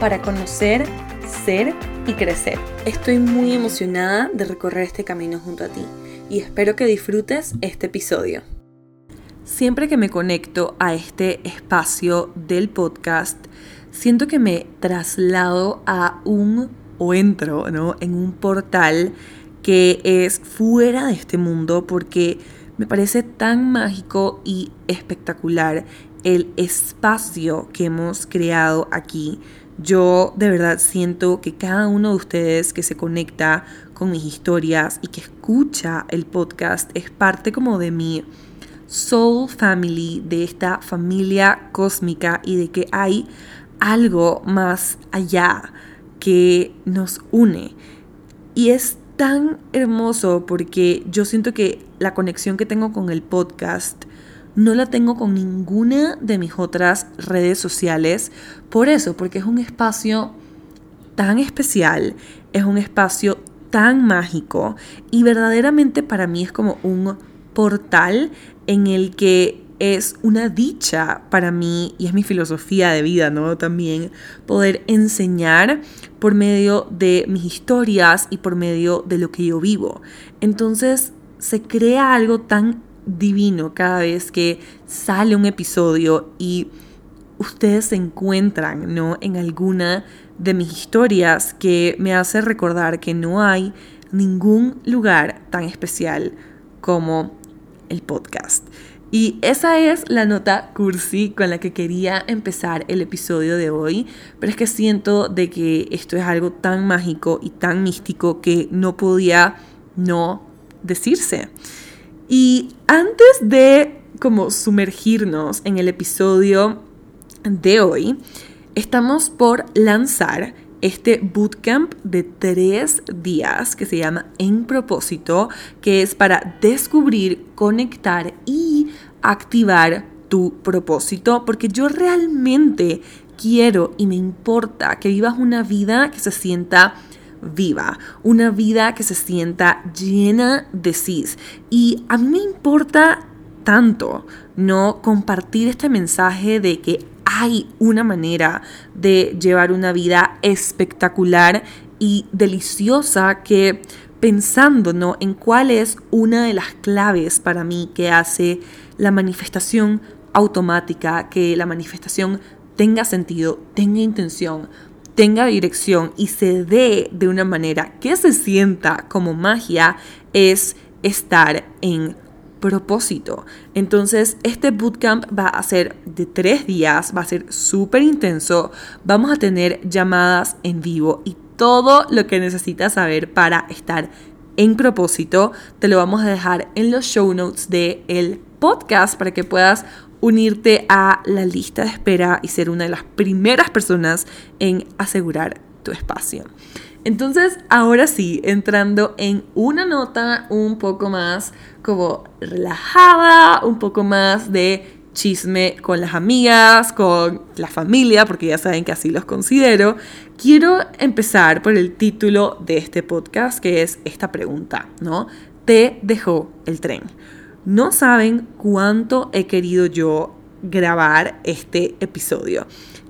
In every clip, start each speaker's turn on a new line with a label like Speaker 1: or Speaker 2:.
Speaker 1: para conocer, ser y crecer. Estoy muy emocionada de recorrer este camino junto a ti y espero que disfrutes este episodio. Siempre que me conecto a este espacio del podcast, siento que me traslado a un o entro ¿no? en un portal que es fuera de este mundo porque me parece tan mágico y espectacular el espacio que hemos creado aquí. Yo de verdad siento que cada uno de ustedes que se conecta con mis historias y que escucha el podcast es parte como de mi soul family, de esta familia cósmica y de que hay algo más allá que nos une. Y es tan hermoso porque yo siento que la conexión que tengo con el podcast no la tengo con ninguna de mis otras redes sociales. Por eso, porque es un espacio tan especial, es un espacio tan mágico y verdaderamente para mí es como un portal en el que es una dicha para mí y es mi filosofía de vida, ¿no? También poder enseñar por medio de mis historias y por medio de lo que yo vivo. Entonces se crea algo tan divino cada vez que sale un episodio y ustedes se encuentran, ¿no? En alguna de mis historias que me hace recordar que no hay ningún lugar tan especial como el podcast. Y esa es la nota cursi con la que quería empezar el episodio de hoy, pero es que siento de que esto es algo tan mágico y tan místico que no podía no decirse. Y antes de como sumergirnos en el episodio de hoy, estamos por lanzar este bootcamp de tres días que se llama En propósito, que es para descubrir, conectar y activar tu propósito, porque yo realmente quiero y me importa que vivas una vida que se sienta viva, una vida que se sienta llena de sí. Y a mí me importa tanto no compartir este mensaje de que hay una manera de llevar una vida espectacular y deliciosa que pensando ¿no? en cuál es una de las claves para mí que hace la manifestación automática, que la manifestación tenga sentido, tenga intención, tenga dirección y se dé de una manera que se sienta como magia, es estar en propósito. Entonces, este bootcamp va a ser de tres días, va a ser súper intenso. Vamos a tener llamadas en vivo y todo lo que necesitas saber para estar en propósito te lo vamos a dejar en los show notes del el podcast para que puedas unirte a la lista de espera y ser una de las primeras personas en asegurar tu espacio. Entonces, ahora sí, entrando en una nota un poco más como relajada, un poco más de chisme con las amigas, con la familia, porque ya saben que así los considero, quiero empezar por el título de este podcast, que es esta pregunta, ¿no? Te dejó el tren. No saben cuánto he querido yo grabar este episodio.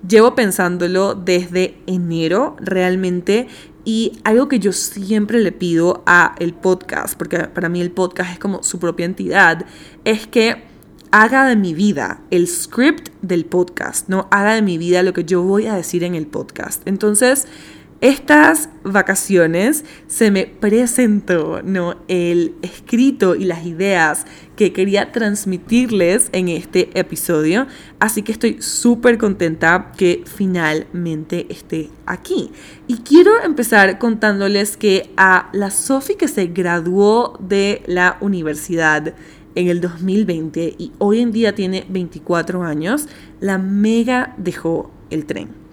Speaker 1: Llevo pensándolo desde enero realmente y algo que yo siempre le pido a el podcast, porque para mí el podcast es como su propia entidad, es que haga de mi vida el script del podcast, no haga de mi vida lo que yo voy a decir en el podcast. Entonces, estas vacaciones se me presentó ¿no? el escrito y las ideas que quería transmitirles en este episodio, así que estoy súper contenta que finalmente esté aquí. Y quiero empezar contándoles que a la Sophie que se graduó de la universidad en el 2020 y hoy en día tiene 24 años, la mega dejó el tren.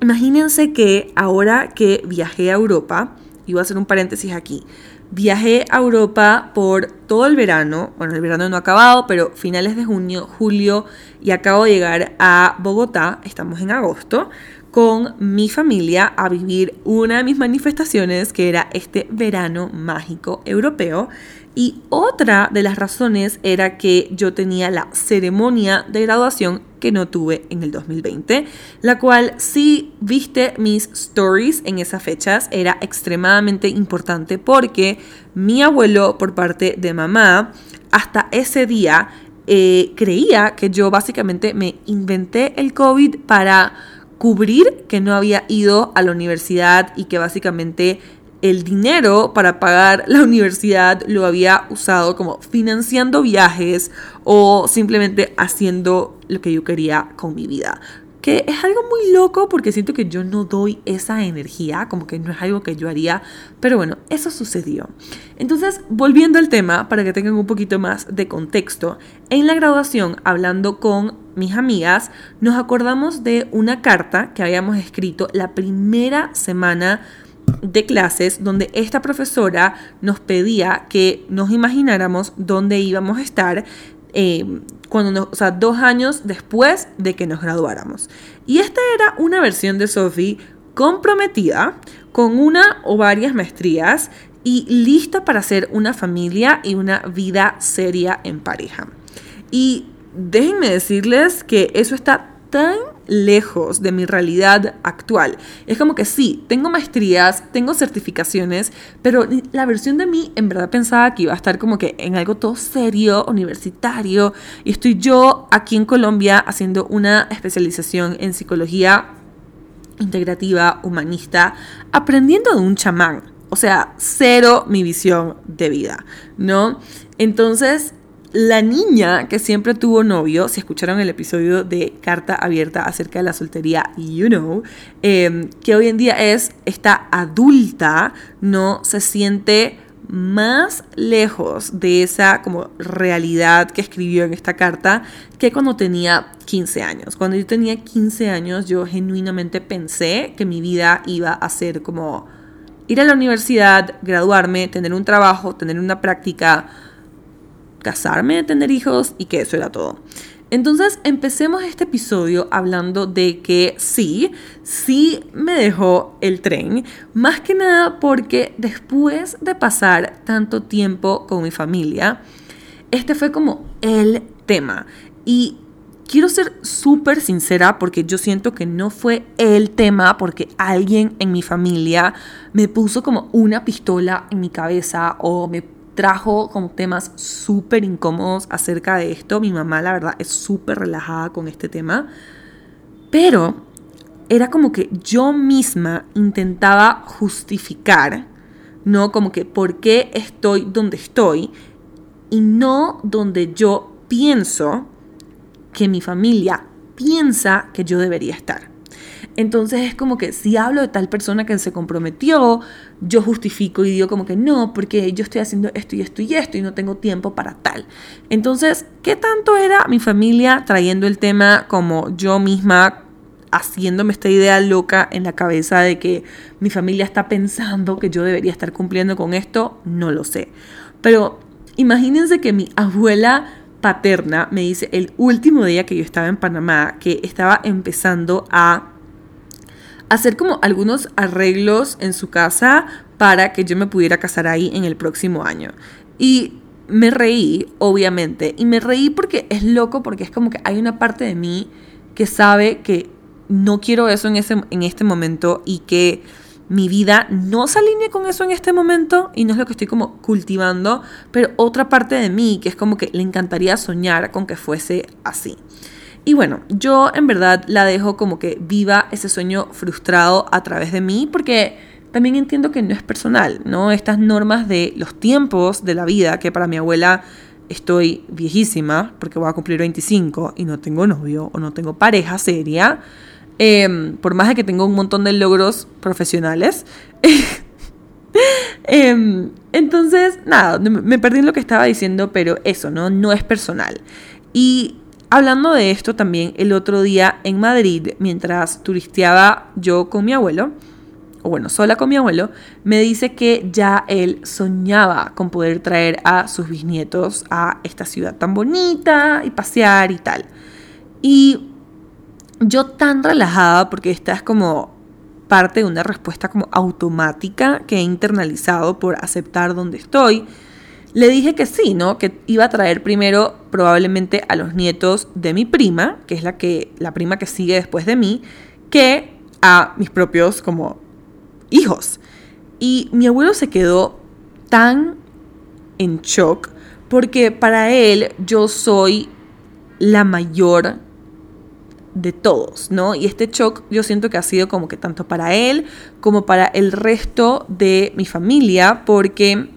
Speaker 1: Imagínense que ahora que viajé a Europa, y voy a hacer un paréntesis aquí, viajé a Europa por todo el verano, bueno, el verano no ha acabado, pero finales de junio, julio, y acabo de llegar a Bogotá, estamos en agosto, con mi familia a vivir una de mis manifestaciones, que era este verano mágico europeo. Y otra de las razones era que yo tenía la ceremonia de graduación que no tuve en el 2020, la cual si viste mis stories en esas fechas era extremadamente importante porque mi abuelo por parte de mamá hasta ese día eh, creía que yo básicamente me inventé el COVID para cubrir que no había ido a la universidad y que básicamente el dinero para pagar la universidad lo había usado como financiando viajes o simplemente haciendo lo que yo quería con mi vida. Que es algo muy loco porque siento que yo no doy esa energía, como que no es algo que yo haría, pero bueno, eso sucedió. Entonces, volviendo al tema, para que tengan un poquito más de contexto, en la graduación, hablando con mis amigas, nos acordamos de una carta que habíamos escrito la primera semana de clases donde esta profesora nos pedía que nos imagináramos dónde íbamos a estar eh, cuando o sea, dos años después de que nos graduáramos. Y esta era una versión de Sophie comprometida con una o varias maestrías y lista para hacer una familia y una vida seria en pareja. Y déjenme decirles que eso está tan lejos de mi realidad actual. Es como que sí, tengo maestrías, tengo certificaciones, pero la versión de mí en verdad pensaba que iba a estar como que en algo todo serio, universitario, y estoy yo aquí en Colombia haciendo una especialización en psicología integrativa, humanista, aprendiendo de un chamán. O sea, cero mi visión de vida, ¿no? Entonces, la niña que siempre tuvo novio, si escucharon el episodio de Carta Abierta acerca de la soltería, you know, em, que hoy en día es esta adulta, no se siente más lejos de esa como realidad que escribió en esta carta que cuando tenía 15 años. Cuando yo tenía 15 años yo genuinamente pensé que mi vida iba a ser como ir a la universidad, graduarme, tener un trabajo, tener una práctica, casarme, tener hijos y que eso era todo. Entonces empecemos este episodio hablando de que sí, sí me dejó el tren, más que nada porque después de pasar tanto tiempo con mi familia, este fue como el tema. Y quiero ser súper sincera porque yo siento que no fue el tema porque alguien en mi familia me puso como una pistola en mi cabeza o me trajo como temas súper incómodos acerca de esto. Mi mamá, la verdad, es súper relajada con este tema. Pero era como que yo misma intentaba justificar, ¿no? Como que por qué estoy donde estoy y no donde yo pienso que mi familia piensa que yo debería estar. Entonces es como que si hablo de tal persona que se comprometió, yo justifico y digo como que no, porque yo estoy haciendo esto y esto y esto y no tengo tiempo para tal. Entonces, ¿qué tanto era mi familia trayendo el tema como yo misma haciéndome esta idea loca en la cabeza de que mi familia está pensando que yo debería estar cumpliendo con esto? No lo sé. Pero imagínense que mi abuela paterna me dice el último día que yo estaba en Panamá que estaba empezando a hacer como algunos arreglos en su casa para que yo me pudiera casar ahí en el próximo año. Y me reí, obviamente, y me reí porque es loco, porque es como que hay una parte de mí que sabe que no quiero eso en, ese, en este momento y que mi vida no se alinea con eso en este momento y no es lo que estoy como cultivando, pero otra parte de mí que es como que le encantaría soñar con que fuese así. Y bueno, yo en verdad la dejo como que viva ese sueño frustrado a través de mí porque también entiendo que no es personal, ¿no? Estas normas de los tiempos de la vida, que para mi abuela estoy viejísima porque voy a cumplir 25 y no tengo novio o no tengo pareja seria, em, por más de que tengo un montón de logros profesionales. Em, entonces, nada, me perdí en lo que estaba diciendo, pero eso, ¿no? No es personal. Y hablando de esto también el otro día en Madrid, mientras turisteaba yo con mi abuelo, o bueno, sola con mi abuelo, me dice que ya él soñaba con poder traer a sus bisnietos a esta ciudad tan bonita y pasear y tal. Y yo tan relajada, porque esta es como parte de una respuesta como automática que he internalizado por aceptar donde estoy, le dije que sí, ¿no? Que iba a traer primero probablemente a los nietos de mi prima, que es la que la prima que sigue después de mí, que a mis propios como hijos. Y mi abuelo se quedó tan en shock porque para él yo soy la mayor de todos, ¿no? Y este shock yo siento que ha sido como que tanto para él como para el resto de mi familia, porque,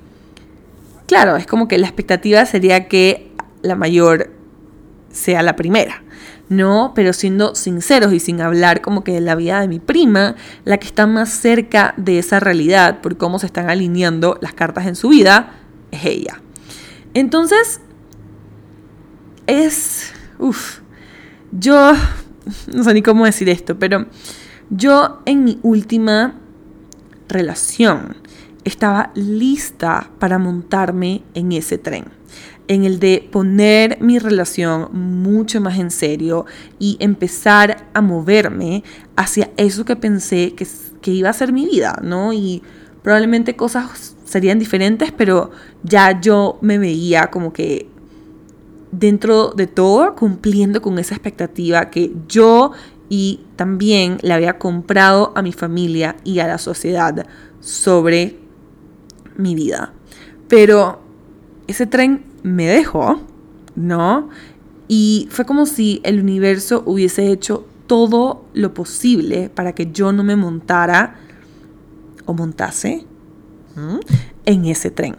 Speaker 1: claro, es como que la expectativa sería que la mayor sea la primera. ¿no? Pero siendo sinceros y sin hablar como que de la vida de mi prima, la que está más cerca de esa realidad por cómo se están alineando las cartas en su vida, es ella. Entonces, es... Uf, yo... No sé ni cómo decir esto, pero yo en mi última relación estaba lista para montarme en ese tren en el de poner mi relación mucho más en serio y empezar a moverme hacia eso que pensé que, que iba a ser mi vida, ¿no? Y probablemente cosas serían diferentes, pero ya yo me veía como que dentro de todo cumpliendo con esa expectativa que yo y también le había comprado a mi familia y a la sociedad sobre mi vida. Pero ese tren me dejó, ¿no? Y fue como si el universo hubiese hecho todo lo posible para que yo no me montara o montase en ese tren.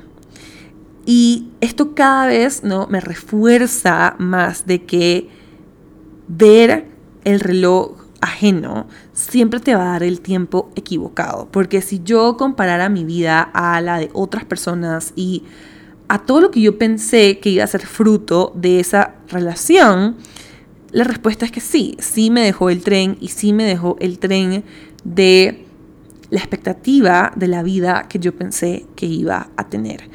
Speaker 1: Y esto cada vez ¿no? me refuerza más de que ver el reloj ajeno siempre te va a dar el tiempo equivocado. Porque si yo comparara mi vida a la de otras personas y a todo lo que yo pensé que iba a ser fruto de esa relación, la respuesta es que sí, sí me dejó el tren y sí me dejó el tren de la expectativa de la vida que yo pensé que iba a tener.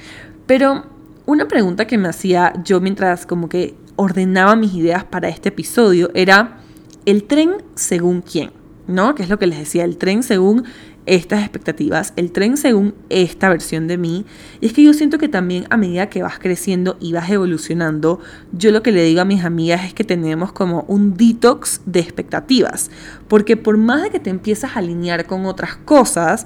Speaker 1: Pero una pregunta que me hacía yo mientras como que ordenaba mis ideas para este episodio era el tren según quién, ¿no? Que es lo que les decía, el tren según estas expectativas, el tren según esta versión de mí. Y es que yo siento que también a medida que vas creciendo y vas evolucionando, yo lo que le digo a mis amigas es que tenemos como un detox de expectativas. Porque por más de que te empiezas a alinear con otras cosas,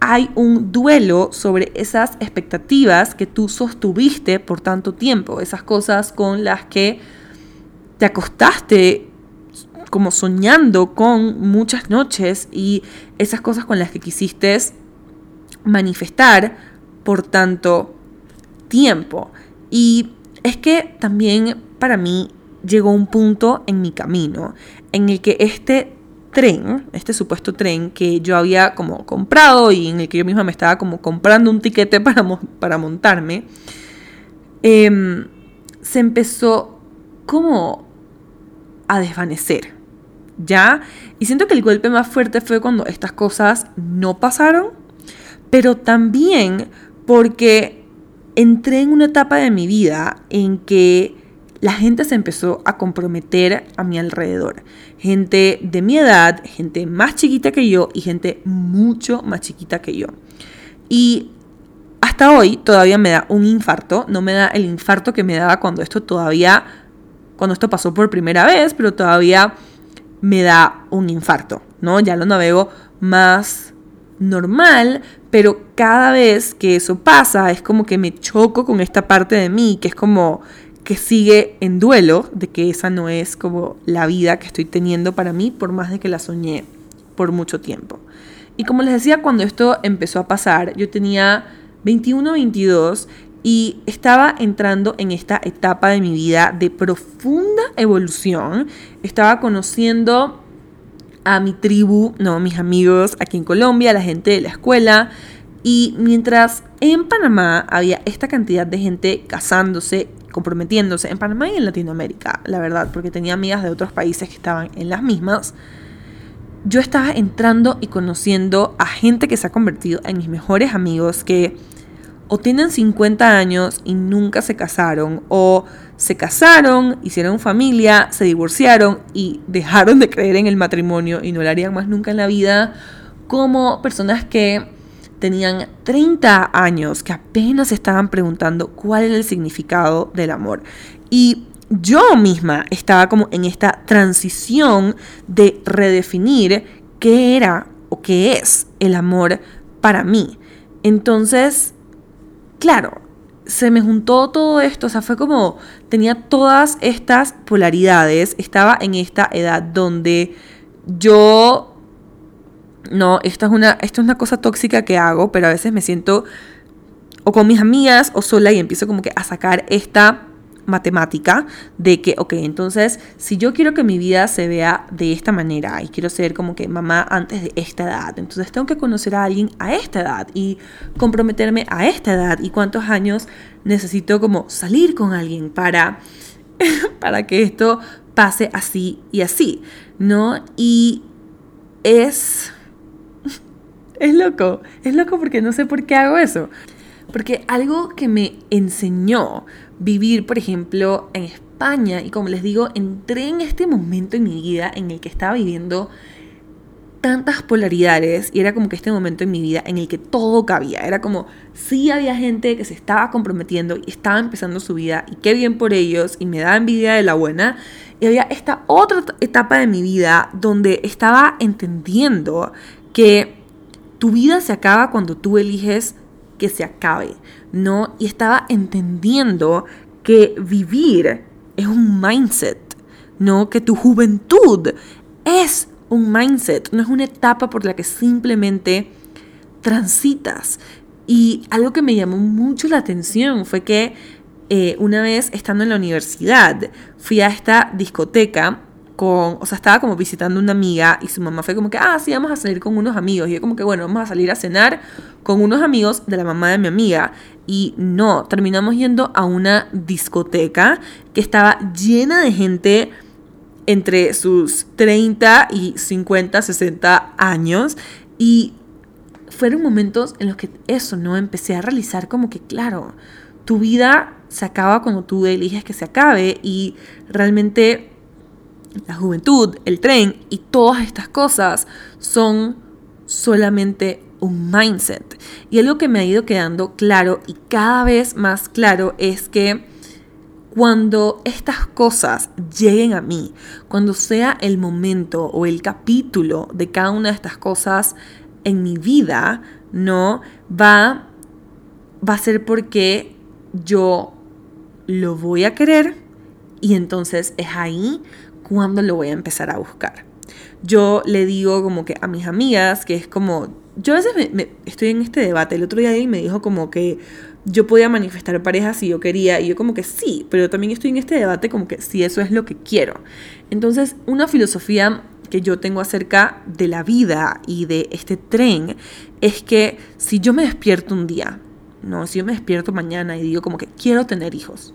Speaker 1: hay un duelo sobre esas expectativas que tú sostuviste por tanto tiempo, esas cosas con las que te acostaste como soñando con muchas noches y esas cosas con las que quisiste manifestar por tanto tiempo. Y es que también para mí llegó un punto en mi camino en el que este tren, este supuesto tren que yo había como comprado y en el que yo misma me estaba como comprando un tiquete para, para montarme, em, se empezó como a desvanecer. ¿Ya? Y siento que el golpe más fuerte fue cuando estas cosas no pasaron, pero también porque entré en una etapa de mi vida en que la gente se empezó a comprometer a mi alrededor. Gente de mi edad, gente más chiquita que yo y gente mucho más chiquita que yo. Y hasta hoy todavía me da un infarto, no me da el infarto que me daba cuando esto todavía, cuando esto pasó por primera vez, pero todavía me da un infarto, ¿no? Ya lo navego más normal, pero cada vez que eso pasa es como que me choco con esta parte de mí, que es como que sigue en duelo de que esa no es como la vida que estoy teniendo para mí, por más de que la soñé por mucho tiempo. Y como les decía, cuando esto empezó a pasar, yo tenía 21, 22 y estaba entrando en esta etapa de mi vida de profunda evolución. Estaba conociendo a mi tribu, no, mis amigos aquí en Colombia, la gente de la escuela. Y mientras en Panamá había esta cantidad de gente casándose, comprometiéndose, en Panamá y en Latinoamérica, la verdad, porque tenía amigas de otros países que estaban en las mismas, yo estaba entrando y conociendo a gente que se ha convertido en mis mejores amigos que o tienen 50 años y nunca se casaron, o se casaron, hicieron familia, se divorciaron y dejaron de creer en el matrimonio y no lo harían más nunca en la vida, como personas que tenían 30 años, que apenas estaban preguntando cuál era el significado del amor. Y yo misma estaba como en esta transición de redefinir qué era o qué es el amor para mí. Entonces, claro, se me juntó todo esto, o sea, fue como tenía todas estas polaridades, estaba en esta edad donde yo no, esta es una esto es una cosa tóxica que hago, pero a veces me siento o con mis amigas o sola y empiezo como que a sacar esta matemática de que, ok, entonces, si yo quiero que mi vida se vea de esta manera y quiero ser como que mamá antes de esta edad, entonces tengo que conocer a alguien a esta edad y comprometerme a esta edad y cuántos años necesito como salir con alguien para, para que esto pase así y así, ¿no? Y es... Es loco, es loco porque no sé por qué hago eso. Porque algo que me enseñó vivir, por ejemplo, en España, y como les digo, entré en este momento en mi vida en el que estaba viviendo tantas polaridades y era como que este momento en mi vida en el que todo cabía. Era como, sí había gente que se estaba comprometiendo y estaba empezando su vida y qué bien por ellos y me da envidia de la buena. Y había esta otra etapa de mi vida donde estaba entendiendo que tu vida se acaba cuando tú eliges que se acabe, ¿no? Y estaba entendiendo que vivir es un mindset, ¿no? Que tu juventud es un mindset, no es una etapa por la que simplemente transitas. Y algo que me llamó mucho la atención fue que eh, una vez estando en la universidad fui a esta discoteca con, o sea, estaba como visitando una amiga y su mamá fue como que, ah, sí, vamos a salir con unos amigos. Y yo como que, bueno, vamos a salir a cenar con unos amigos de la mamá de mi amiga. Y no, terminamos yendo a una discoteca que estaba llena de gente entre sus 30 y 50, 60 años. Y fueron momentos en los que eso, ¿no? Empecé a realizar como que, claro, tu vida se acaba cuando tú eliges que se acabe y realmente la juventud, el tren y todas estas cosas son solamente un mindset. Y algo que me ha ido quedando claro y cada vez más claro es que cuando estas cosas lleguen a mí, cuando sea el momento o el capítulo de cada una de estas cosas en mi vida, no va va a ser porque yo lo voy a querer y entonces es ahí cuándo lo voy a empezar a buscar. Yo le digo como que a mis amigas que es como, yo a veces estoy en este debate, el otro día y me dijo como que yo podía manifestar parejas si yo quería y yo como que sí, pero también estoy en este debate como que si eso es lo que quiero. Entonces, una filosofía que yo tengo acerca de la vida y de este tren es que si yo me despierto un día, no, si yo me despierto mañana y digo como que quiero tener hijos,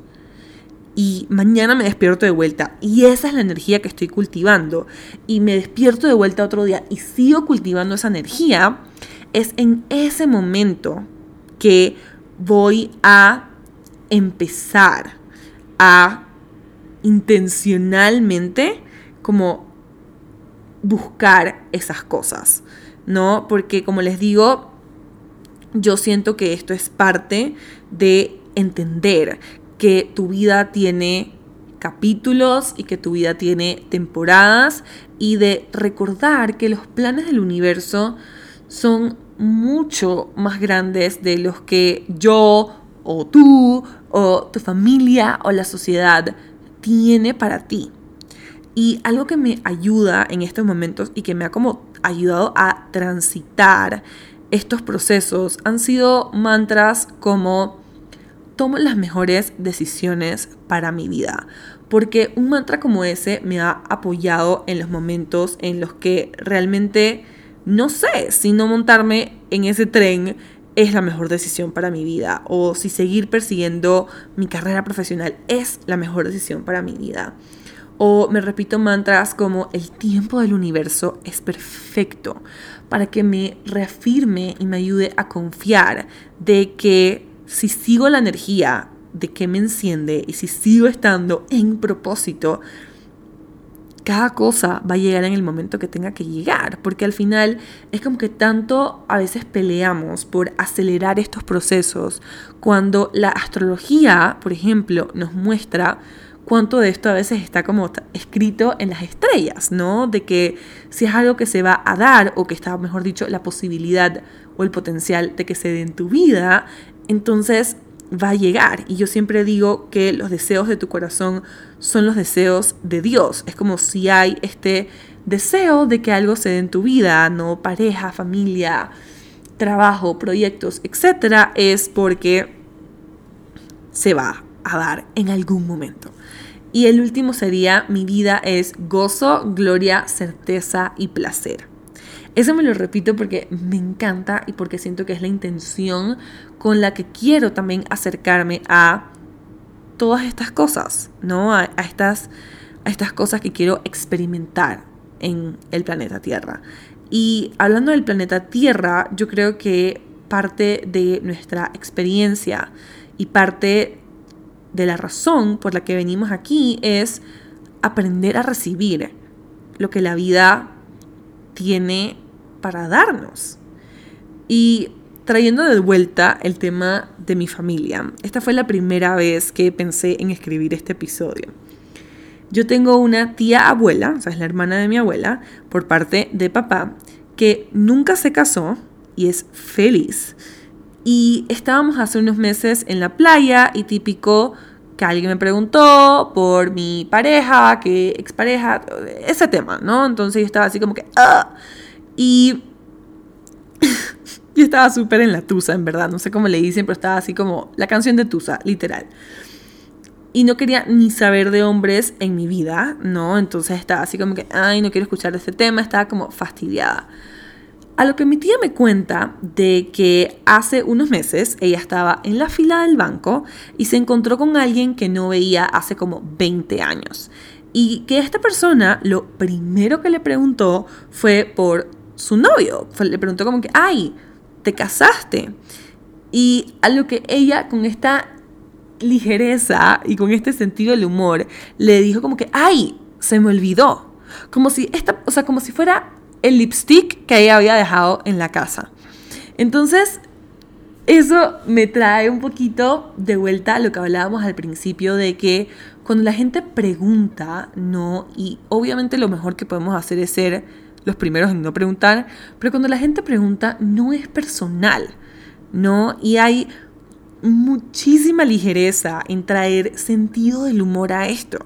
Speaker 1: y mañana me despierto de vuelta y esa es la energía que estoy cultivando y me despierto de vuelta otro día y sigo cultivando esa energía, es en ese momento que voy a empezar a intencionalmente como buscar esas cosas, ¿no? Porque como les digo, yo siento que esto es parte de entender que tu vida tiene capítulos y que tu vida tiene temporadas y de recordar que los planes del universo son mucho más grandes de los que yo o tú o tu familia o la sociedad tiene para ti. Y algo que me ayuda en estos momentos y que me ha como ayudado a transitar estos procesos han sido mantras como tomo las mejores decisiones para mi vida. Porque un mantra como ese me ha apoyado en los momentos en los que realmente no sé si no montarme en ese tren es la mejor decisión para mi vida o si seguir persiguiendo mi carrera profesional es la mejor decisión para mi vida. O me repito mantras como el tiempo del universo es perfecto para que me reafirme y me ayude a confiar de que si sigo la energía de que me enciende y si sigo estando en propósito, cada cosa va a llegar en el momento que tenga que llegar, porque al final es como que tanto a veces peleamos por acelerar estos procesos, cuando la astrología, por ejemplo, nos muestra cuánto de esto a veces está como escrito en las estrellas, ¿no? De que si es algo que se va a dar o que está, mejor dicho, la posibilidad o el potencial de que se dé en tu vida, entonces va a llegar. Y yo siempre digo que los deseos de tu corazón son los deseos de Dios. Es como si hay este deseo de que algo se dé en tu vida, no pareja, familia, trabajo, proyectos, etcétera, es porque se va a dar en algún momento. Y el último sería mi vida es gozo, gloria, certeza y placer. Eso me lo repito porque me encanta y porque siento que es la intención con la que quiero también acercarme a todas estas cosas, ¿no? A, estas, a estas cosas que quiero experimentar en el planeta Tierra. Y hablando del planeta Tierra, yo creo que parte de nuestra experiencia y parte de la razón por la que venimos aquí es aprender a recibir lo que la vida tiene para darnos. Y trayendo de vuelta el tema de mi familia, esta fue la primera vez que pensé en escribir este episodio. Yo tengo una tía abuela, o sea, es la hermana de mi abuela, por parte de papá, que nunca se casó y es feliz. Y estábamos hace unos meses en la playa y típico que alguien me preguntó por mi pareja, que expareja, ese tema, ¿no? Entonces yo estaba así como que... Ah", y yo estaba súper en la tusa, en verdad. No sé cómo le dicen, pero estaba así como la canción de Tusa, literal. Y no quería ni saber de hombres en mi vida, ¿no? Entonces estaba así como que, ay, no quiero escuchar este tema. Estaba como fastidiada. A lo que mi tía me cuenta de que hace unos meses ella estaba en la fila del banco y se encontró con alguien que no veía hace como 20 años. Y que esta persona lo primero que le preguntó fue por su novio. Le preguntó como que, ay, te casaste. Y a lo que ella con esta ligereza y con este sentido del humor le dijo como que, ay, se me olvidó. Como si esta, o sea, como si fuera el lipstick que ella había dejado en la casa. Entonces, eso me trae un poquito de vuelta a lo que hablábamos al principio de que cuando la gente pregunta, no, y obviamente lo mejor que podemos hacer es ser los primeros en no preguntar, pero cuando la gente pregunta no es personal, ¿no? Y hay muchísima ligereza en traer sentido del humor a esto.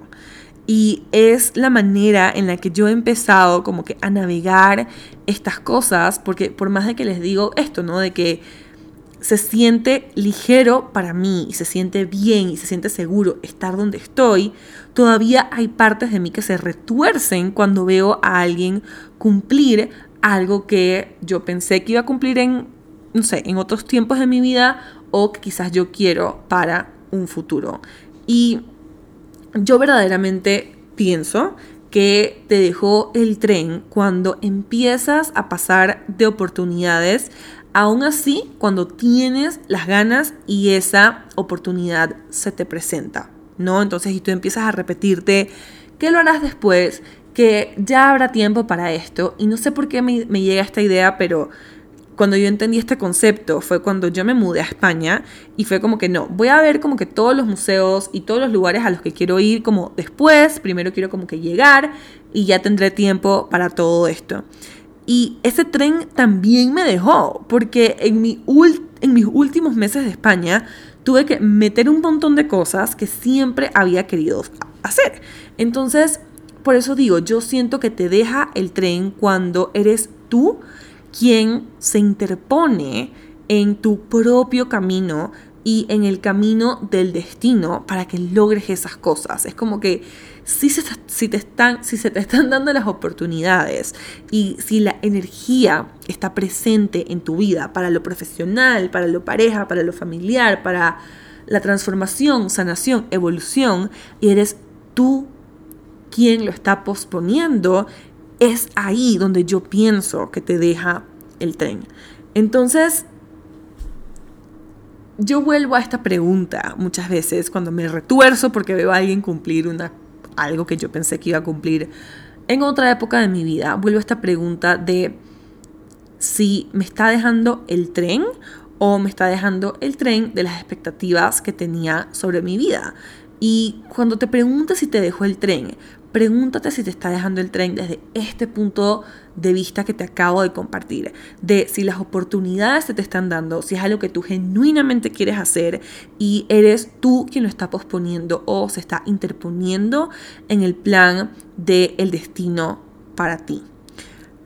Speaker 1: Y es la manera en la que yo he empezado como que a navegar estas cosas, porque por más de que les digo esto, ¿no? De que se siente ligero para mí y se siente bien y se siente seguro estar donde estoy, todavía hay partes de mí que se retuercen cuando veo a alguien cumplir algo que yo pensé que iba a cumplir en, no sé, en otros tiempos de mi vida o que quizás yo quiero para un futuro. Y yo verdaderamente pienso que te dejó el tren cuando empiezas a pasar de oportunidades Aún así, cuando tienes las ganas y esa oportunidad se te presenta, ¿no? Entonces, y tú empiezas a repetirte que lo harás después, que ya habrá tiempo para esto, y no sé por qué me, llega esta idea, pero cuando yo entendí este concepto fue cuando yo me mudé a España y fue como que no, voy a ver como que todos los museos y todos los lugares a los que quiero ir como después, primero quiero como que llegar y ya tendré tiempo para todo esto. Y ese tren también me dejó, porque en, mi en mis últimos meses de España tuve que meter un montón de cosas que siempre había querido hacer. Entonces, por eso digo, yo siento que te deja el tren cuando eres tú quien se interpone en tu propio camino y en el camino del destino para que logres esas cosas. Es como que si se, si te están, si se te están dando las oportunidades y si la energía está presente en tu vida para lo profesional, para lo pareja, para lo familiar, para la transformación, sanación, evolución, y eres tú quien lo está posponiendo, es ahí donde yo pienso que te deja el tren. Entonces, yo vuelvo a esta pregunta muchas veces cuando me retuerzo porque veo a alguien cumplir una, algo que yo pensé que iba a cumplir en otra época de mi vida. Vuelvo a esta pregunta de si me está dejando el tren o me está dejando el tren de las expectativas que tenía sobre mi vida. Y cuando te preguntas si te dejó el tren, pregúntate si te está dejando el tren desde este punto de vista que te acabo de compartir, de si las oportunidades se te están dando, si es algo que tú genuinamente quieres hacer y eres tú quien lo está posponiendo o se está interponiendo en el plan del el destino para ti.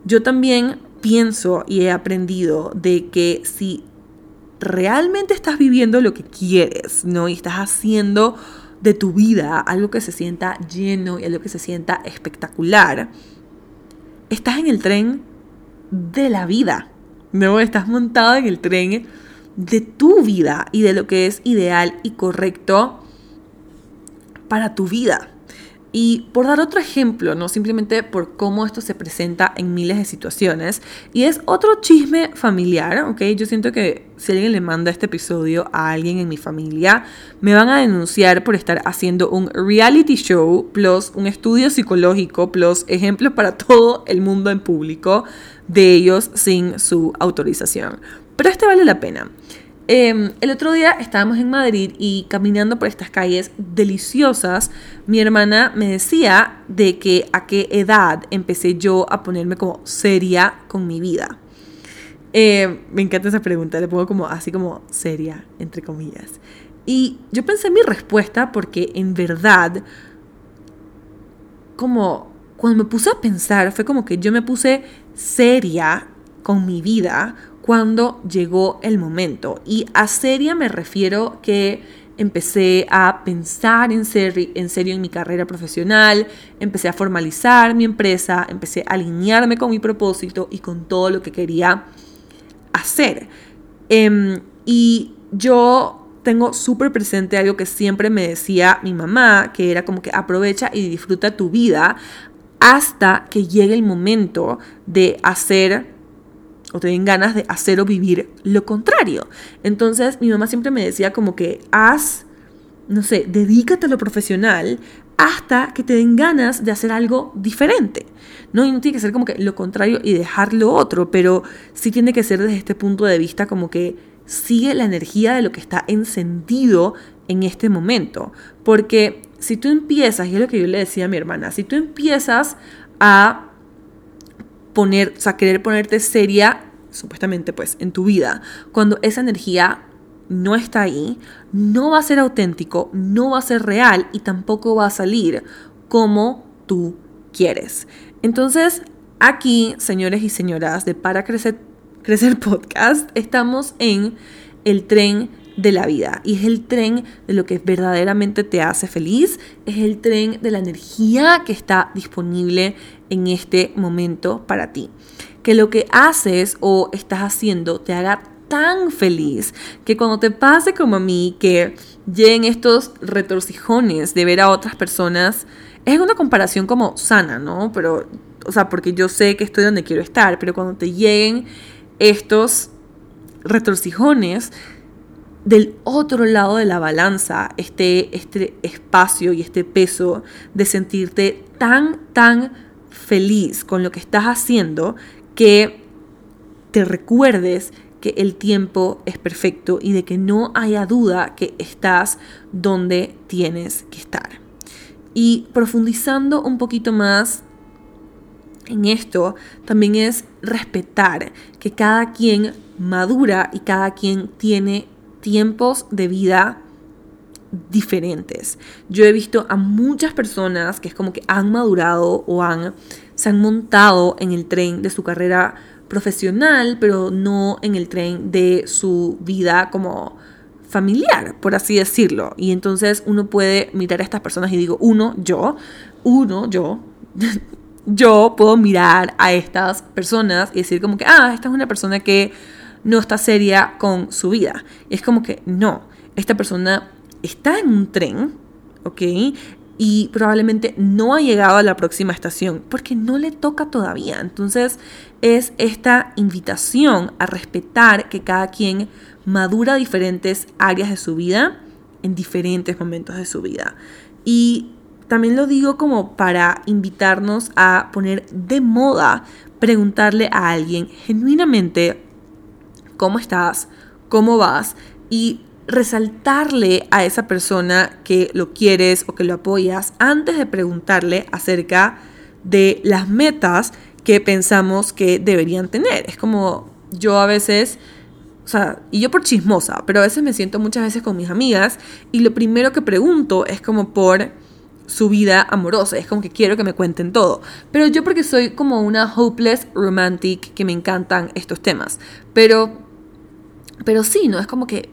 Speaker 1: Yo también pienso y he aprendido de que si realmente estás viviendo lo que quieres, ¿no? Y estás haciendo de tu vida algo que se sienta lleno y algo que se sienta espectacular, estás en el tren de la vida, ¿no? Estás montado en el tren de tu vida y de lo que es ideal y correcto para tu vida. Y por dar otro ejemplo, no simplemente por cómo esto se presenta en miles de situaciones, y es otro chisme familiar, ¿ok? Yo siento que si alguien le manda este episodio a alguien en mi familia, me van a denunciar por estar haciendo un reality show, plus un estudio psicológico, plus ejemplos para todo el mundo en público de ellos sin su autorización. Pero este vale la pena. Em, el otro día estábamos en Madrid y caminando por estas calles deliciosas, mi hermana me decía de que a qué edad empecé yo a ponerme como seria con mi vida. Em, me encanta esa pregunta, le pongo como así como seria, entre comillas. Y yo pensé en mi respuesta porque en verdad, como cuando me puse a pensar, fue como que yo me puse seria con mi vida cuando llegó el momento. Y a seria me refiero que empecé a pensar en, en serio en mi carrera profesional, empecé a formalizar mi empresa, empecé a alinearme con mi propósito y con todo lo que quería hacer. Em, y yo tengo súper presente algo que siempre me decía mi mamá, que era como que aprovecha y disfruta tu vida hasta que llegue el momento de hacer o te den ganas de hacer o vivir lo contrario. Entonces mi mamá siempre me decía como que haz, no sé, dedícate a lo profesional hasta que te den ganas de hacer algo diferente. No, y no tiene que ser como que lo contrario y dejar lo otro, pero sí tiene que ser desde este punto de vista como que sigue la energía de lo que está encendido en este momento. Porque si tú empiezas, y es lo que yo le decía a mi hermana, si tú empiezas a poner, o sea, querer ponerte seria, supuestamente, pues, en tu vida, cuando esa energía no está ahí, no va a ser auténtico, no va a ser real y tampoco va a salir como tú quieres. Entonces, aquí, señores y señoras de Para Crecer, Crecer Podcast, estamos en el tren de la vida y es el tren de lo que verdaderamente te hace feliz, es el tren de la energía que está disponible en este momento para ti. Que lo que haces o estás haciendo te haga tan feliz que cuando te pase como a mí, que lleguen estos retorcijones de ver a otras personas, es una comparación como sana, ¿no? Pero, o sea, porque yo sé que estoy donde quiero estar, pero cuando te lleguen estos retorcijones, del otro lado de la balanza este, este espacio y este peso de sentirte tan, tan feliz con lo que estás haciendo que te recuerdes que el tiempo es perfecto y de que no haya duda que estás donde tienes que estar. Y profundizando un poquito más en esto, también es respetar que cada quien madura y cada quien tiene tiempos de vida diferentes. Yo he visto a muchas personas que es como que han madurado o han se han montado en el tren de su carrera profesional, pero no en el tren de su vida como familiar, por así decirlo. Y entonces uno puede mirar a estas personas y digo, uno, yo, uno, yo, yo puedo mirar a estas personas y decir como que, ah, esta es una persona que no está seria con su vida. Es como que, no, esta persona está en un tren, ¿ok? Y probablemente no ha llegado a la próxima estación porque no le toca todavía. Entonces es esta invitación a respetar que cada quien madura diferentes áreas de su vida en diferentes momentos de su vida. Y también lo digo como para invitarnos a poner de moda preguntarle a alguien genuinamente cómo estás, cómo vas y resaltarle a esa persona que lo quieres o que lo apoyas antes de preguntarle acerca de las metas que pensamos que deberían tener. Es como yo a veces, o sea, y yo por chismosa, pero a veces me siento muchas veces con mis amigas y lo primero que pregunto es como por su vida amorosa, es como que quiero que me cuenten todo. Pero yo porque soy como una hopeless romantic que me encantan estos temas. Pero pero sí, no es como que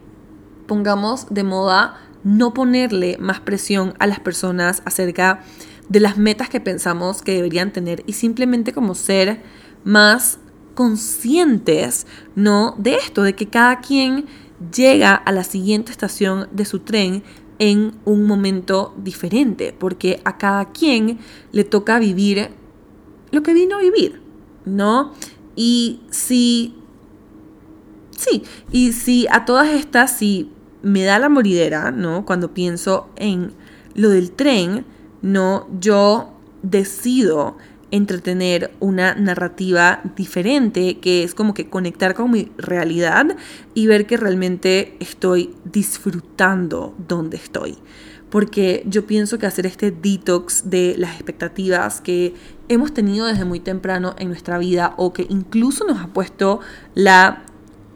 Speaker 1: pongamos de moda no ponerle más presión a las personas acerca de las metas que pensamos que deberían tener y simplemente como ser más conscientes, ¿no? De esto, de que cada quien llega a la siguiente estación de su tren en un momento diferente, porque a cada quien le toca vivir lo que vino a vivir, ¿no? Y si, sí, y si a todas estas, si me da la moridera, ¿no? Cuando pienso en lo del tren, ¿no? Yo decido entretener una narrativa diferente, que es como que conectar con mi realidad y ver que realmente estoy disfrutando donde estoy. Porque yo pienso que hacer este detox de las expectativas que hemos tenido desde muy temprano en nuestra vida o que incluso nos ha puesto la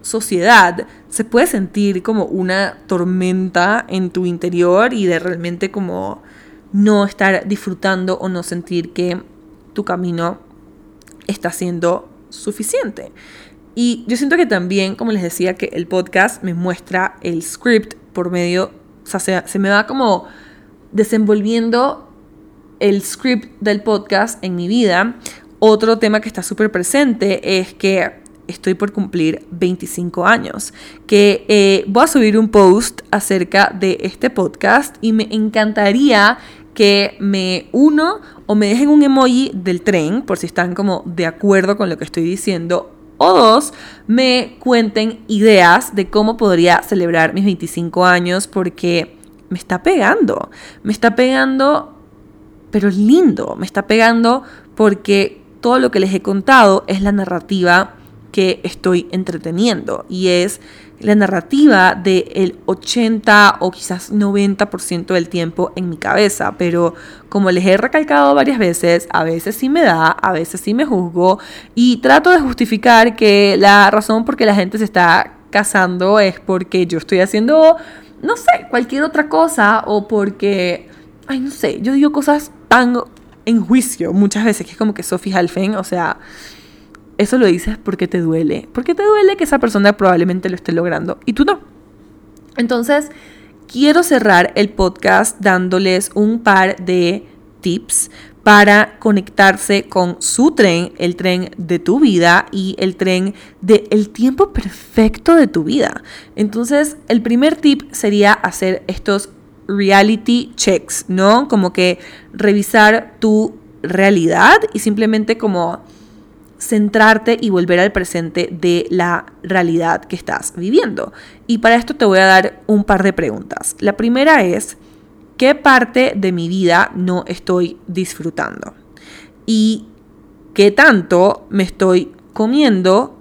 Speaker 1: sociedad, se puede sentir como una tormenta en tu interior y de realmente como no estar disfrutando o no sentir que tu camino está siendo suficiente. Y yo siento que también, como les decía, que el podcast me muestra el script por medio, o sea, se, se me va como desenvolviendo el script del podcast en mi vida. Otro tema que está súper presente es que estoy por cumplir 25 años, que eh, voy a subir un post acerca de este podcast y me encantaría que me uno o me dejen un emoji del tren, por si están como de acuerdo con lo que estoy diciendo, o dos, me cuenten ideas de cómo podría celebrar mis 25 años, porque me está pegando, me está pegando, pero lindo, me está pegando porque todo lo que les he contado es la narrativa que estoy entreteniendo y es la narrativa del 80 o quizás 90% del tiempo en mi cabeza, pero como les he recalcado varias veces, a veces sí me da, a veces sí me juzgo y trato de justificar que la razón por que la gente se está casando es porque yo estoy haciendo, no sé, cualquier otra cosa o porque, ay, no sé, yo digo cosas tan en juicio muchas veces que es como que Sophie Halfen, o sea, eso lo dices porque te duele. Porque te duele que esa persona probablemente lo esté logrando y tú no. Entonces, quiero cerrar el podcast dándoles un par de tips para conectarse con su tren, el tren de tu vida y el tren del el tiempo perfecto de tu vida. Entonces, el primer tip sería hacer estos reality checks, ¿no? Como que revisar tu realidad y simplemente como centrarte y volver al presente de la realidad que estás viviendo. Y para esto te voy a dar un par de preguntas. La primera es, ¿qué parte de mi vida no estoy disfrutando? ¿Y qué tanto me estoy comiendo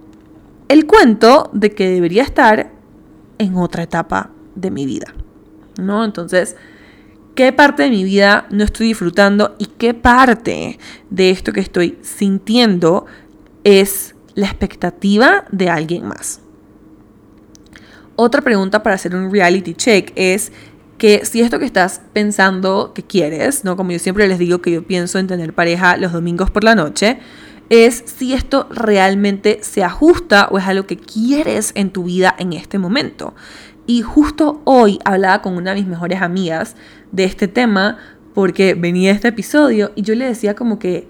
Speaker 1: el cuento de que debería estar en otra etapa de mi vida? ¿No? Entonces, qué parte de mi vida no estoy disfrutando y qué parte de esto que estoy sintiendo es la expectativa de alguien más. Otra pregunta para hacer un reality check es que si esto que estás pensando que quieres, ¿no? Como yo siempre les digo que yo pienso en tener pareja los domingos por la noche, es si esto realmente se ajusta o es algo que quieres en tu vida en este momento. Y justo hoy hablaba con una de mis mejores amigas de este tema porque venía este episodio y yo le decía como que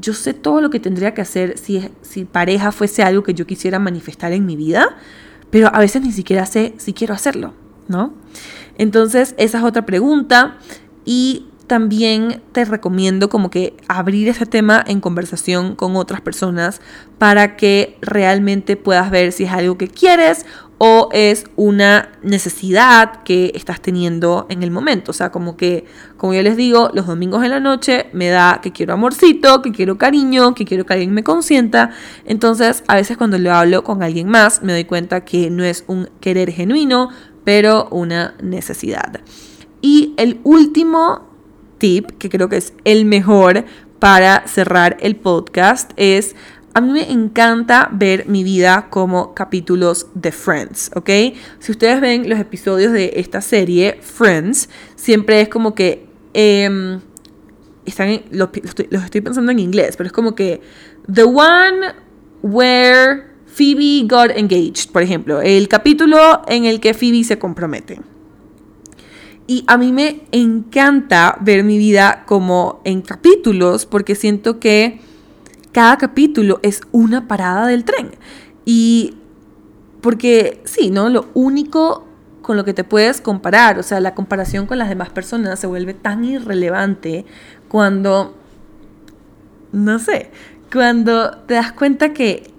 Speaker 1: yo sé todo lo que tendría que hacer si, si pareja fuese algo que yo quisiera manifestar en mi vida, pero a veces ni siquiera sé si quiero hacerlo, ¿no? Entonces, esa es otra pregunta y también te recomiendo como que abrir este tema en conversación con otras personas para que realmente puedas ver si es algo que quieres o es una necesidad que estás teniendo en el momento. O sea, como que, como yo les digo, los domingos en la noche me da que quiero amorcito, que quiero cariño, que quiero que alguien me consienta. Entonces, a veces cuando lo hablo con alguien más, me doy cuenta que no es un querer genuino, pero una necesidad. Y el último tip, que creo que es el mejor para cerrar el podcast, es a mí me encanta ver mi vida como capítulos de Friends, ¿ok? Si ustedes ven los episodios de esta serie, Friends, siempre es como que... Em, están los, los estoy pensando en inglés, pero es como que The One Where Phoebe Got Engaged, por ejemplo, el capítulo en el que Phoebe se compromete. Y a mí me encanta ver mi vida como en capítulos porque siento que cada capítulo es una parada del tren. Y porque sí, ¿no? Lo único con lo que te puedes comparar, o sea, la comparación con las demás personas se vuelve tan irrelevante cuando, no sé, cuando te das cuenta que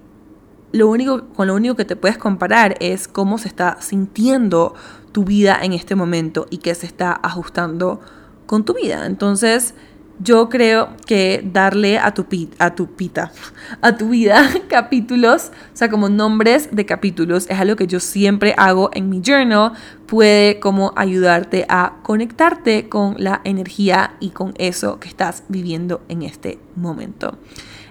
Speaker 1: lo único, con lo único que te puedes comparar es cómo se está sintiendo tu vida en este momento y que se está ajustando con tu vida. Entonces, yo creo que darle a tu, a tu pita, a tu vida capítulos, o sea, como nombres de capítulos, es algo que yo siempre hago en mi journal, puede como ayudarte a conectarte con la energía y con eso que estás viviendo en este momento.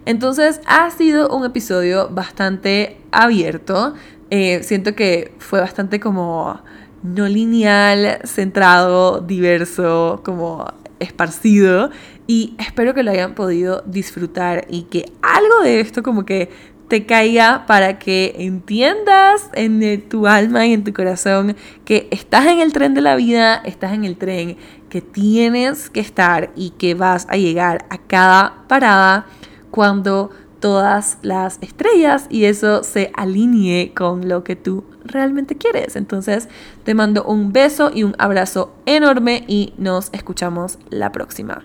Speaker 1: Entonces, ha sido un episodio bastante abierto. Eh, siento que fue bastante como no lineal, centrado, diverso, como esparcido y espero que lo hayan podido disfrutar y que algo de esto como que te caiga para que entiendas en tu alma y en tu corazón que estás en el tren de la vida, estás en el tren que tienes que estar y que vas a llegar a cada parada cuando todas las estrellas y eso se alinee con lo que tú realmente quieres. Entonces te mando un beso y un abrazo enorme y nos escuchamos la próxima.